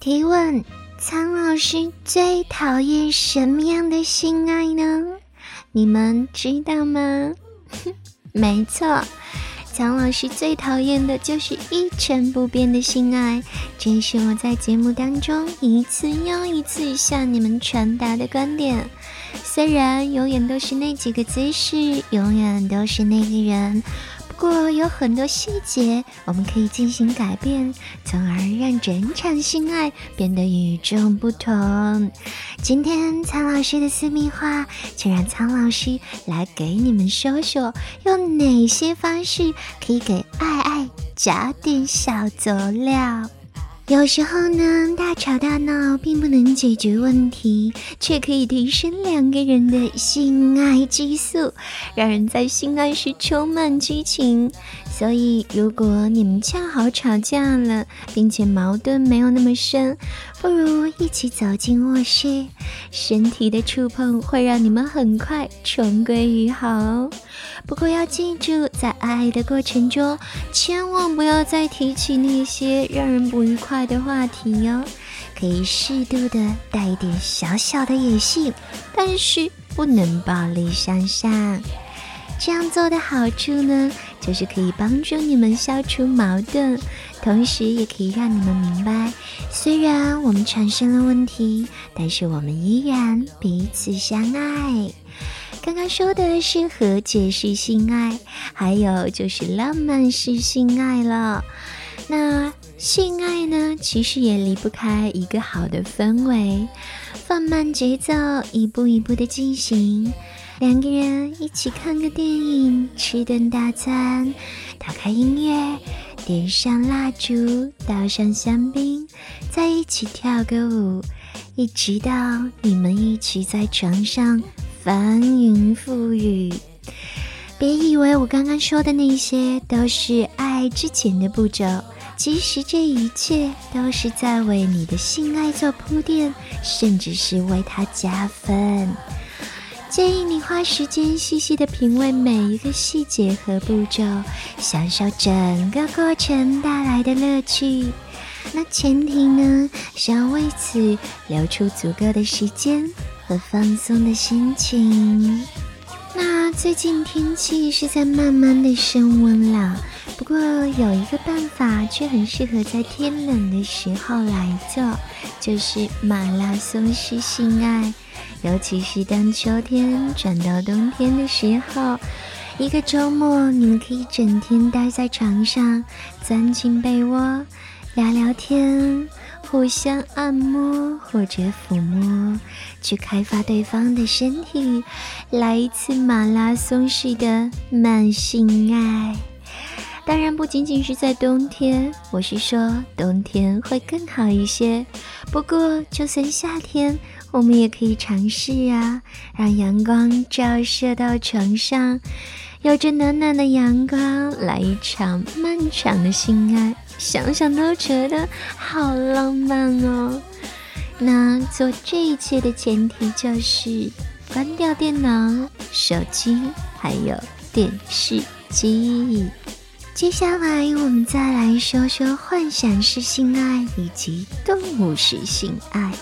提问：苍老师最讨厌什么样的性爱呢？你们知道吗？没错。苍老师最讨厌的就是一成不变的性爱，这是我在节目当中一次又一次向你们传达的观点。虽然永远都是那几个姿势，永远都是那个人。不过有很多细节我们可以进行改变，从而让整场性爱变得与众不同。今天苍老师的私密话，就让苍老师来给你们说说，用哪些方式可以给爱爱加点小佐料。有时候呢，大吵大闹并不能解决问题，却可以提升两个人的性爱激素，让人在性爱时充满激情。所以，如果你们恰好吵架了，并且矛盾没有那么深，不如一起走进卧室，身体的触碰会让你们很快重归于好。不过要记住，在爱的过程中，千万不要再提起那些让人不愉快的话题哟。可以适度的带一点小小的野性，但是不能暴力向上。这样做的好处呢，就是可以帮助你们消除矛盾，同时也可以让你们明白，虽然我们产生了问题，但是我们依然彼此相爱。刚刚说的是和解式性爱，还有就是浪漫式性爱了。那性爱呢，其实也离不开一个好的氛围，放慢节奏，一步一步的进行。两个人一起看个电影，吃顿大餐，打开音乐，点上蜡烛，倒上香槟，在一起跳个舞，一直到你们一起在床上。翻云覆雨，别以为我刚刚说的那些都是爱之前的步骤，其实这一切都是在为你的性爱做铺垫，甚至是为它加分。建议你花时间细细的品味每一个细节和步骤，享受整个过程带来的乐趣。那前提呢，是要为此留出足够的时间。和放松的心情。那最近天气是在慢慢的升温了，不过有一个办法却很适合在天冷的时候来做，就是马拉松式性爱。尤其是当秋天转到冬天的时候，一个周末你们可以整天待在床上，钻进被窝，聊聊天。互相按摩或者抚摸，去开发对方的身体，来一次马拉松式的慢性爱。当然不仅仅是在冬天，我是说冬天会更好一些。不过就算夏天，我们也可以尝试啊，让阳光照射到床上。有着暖暖的阳光，来一场漫长的性爱，想想都觉得好浪漫哦。那做这一切的前提就是关掉电脑、手机还有电视机。接下来我们再来说说幻想式性爱以及动物式性爱。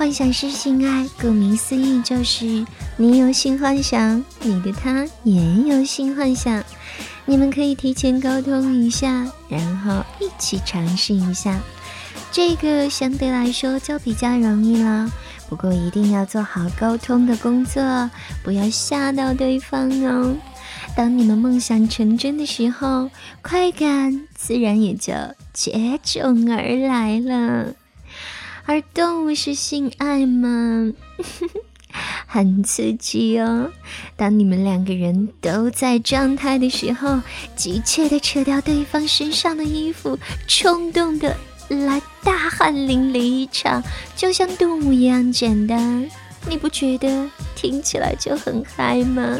幻想式性爱，顾名思义就是你有性幻想，你的他也有性幻想，你们可以提前沟通一下，然后一起尝试一下。这个相对来说就比较容易了，不过一定要做好沟通的工作，不要吓到对方哦。当你们梦想成真的时候，快感自然也就接踵而来了。而动物是性爱吗？很刺激哦！当你们两个人都在状态的时候，急切的扯掉对方身上的衣服，冲动的来大汗淋漓一场，就像动物一样简单。你不觉得听起来就很嗨吗？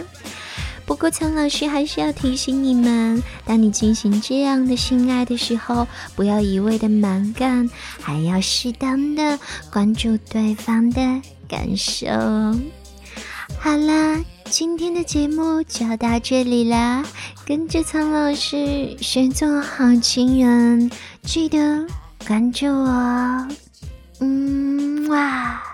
不过，苍老师还是要提醒你们：当你进行这样的性爱的时候，不要一味的蛮干，还要适当的关注对方的感受。好啦，今天的节目就到这里啦，跟着苍老师学做好情人，记得关注我。嗯哇。